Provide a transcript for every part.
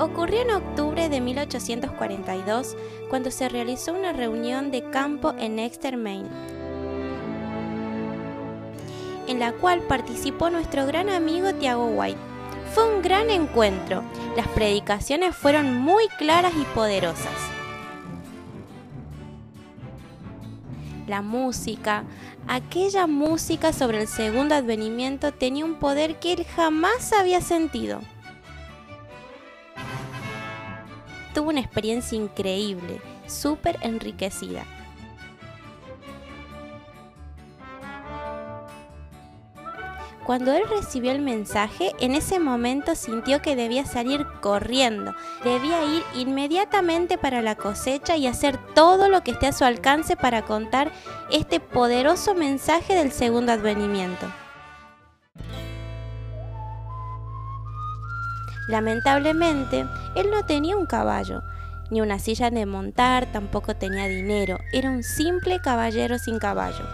Ocurrió en octubre de 1842 cuando se realizó una reunión de campo en Exeter, Maine, en la cual participó nuestro gran amigo Tiago White. Fue un gran encuentro, las predicaciones fueron muy claras y poderosas. La música, aquella música sobre el segundo advenimiento tenía un poder que él jamás había sentido. Tuvo una experiencia increíble, súper enriquecida. Cuando él recibió el mensaje, en ese momento sintió que debía salir corriendo, debía ir inmediatamente para la cosecha y hacer todo lo que esté a su alcance para contar este poderoso mensaje del segundo advenimiento. Lamentablemente, él no tenía un caballo, ni una silla de montar, tampoco tenía dinero, era un simple caballero sin caballo.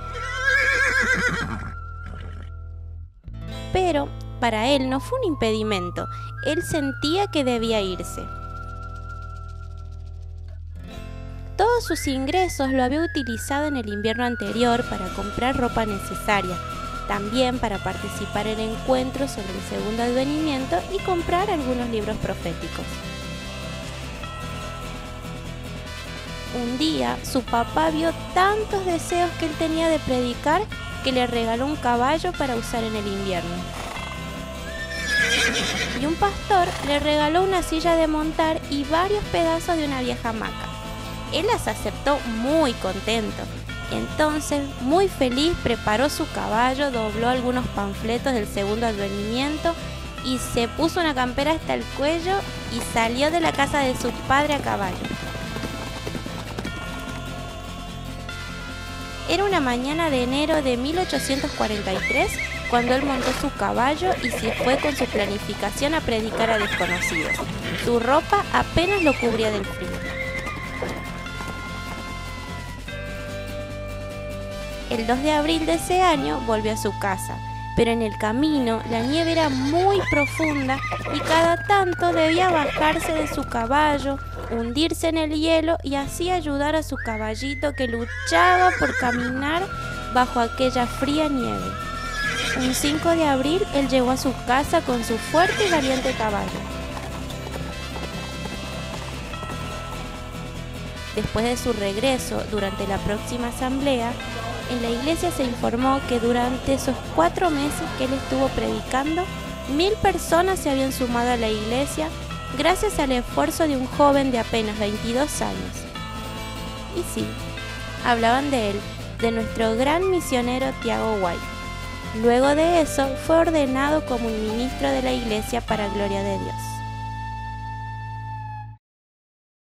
Pero para él no fue un impedimento, él sentía que debía irse. Todos sus ingresos lo había utilizado en el invierno anterior para comprar ropa necesaria, también para participar en encuentros sobre el segundo advenimiento y comprar algunos libros proféticos. Un día su papá vio tantos deseos que él tenía de predicar que le regaló un caballo para usar en el invierno. Y un pastor le regaló una silla de montar y varios pedazos de una vieja hamaca. Él las aceptó muy contento entonces, muy feliz, preparó su caballo, dobló algunos panfletos del segundo advenimiento y se puso una campera hasta el cuello y salió de la casa de su padre a caballo. Era una mañana de enero de 1843 cuando él montó su caballo y se fue con su planificación a predicar a desconocidos. Su ropa apenas lo cubría del frío. El 2 de abril de ese año volvió a su casa, pero en el camino la nieve era muy profunda y cada tanto debía bajarse de su caballo, hundirse en el hielo y así ayudar a su caballito que luchaba por caminar bajo aquella fría nieve. Un 5 de abril él llegó a su casa con su fuerte y valiente caballo. Después de su regreso, durante la próxima asamblea, en la iglesia se informó que durante esos cuatro meses que él estuvo predicando, mil personas se habían sumado a la iglesia gracias al esfuerzo de un joven de apenas 22 años. Y sí, hablaban de él, de nuestro gran misionero Tiago White. Luego de eso fue ordenado como ministro de la iglesia para gloria de Dios.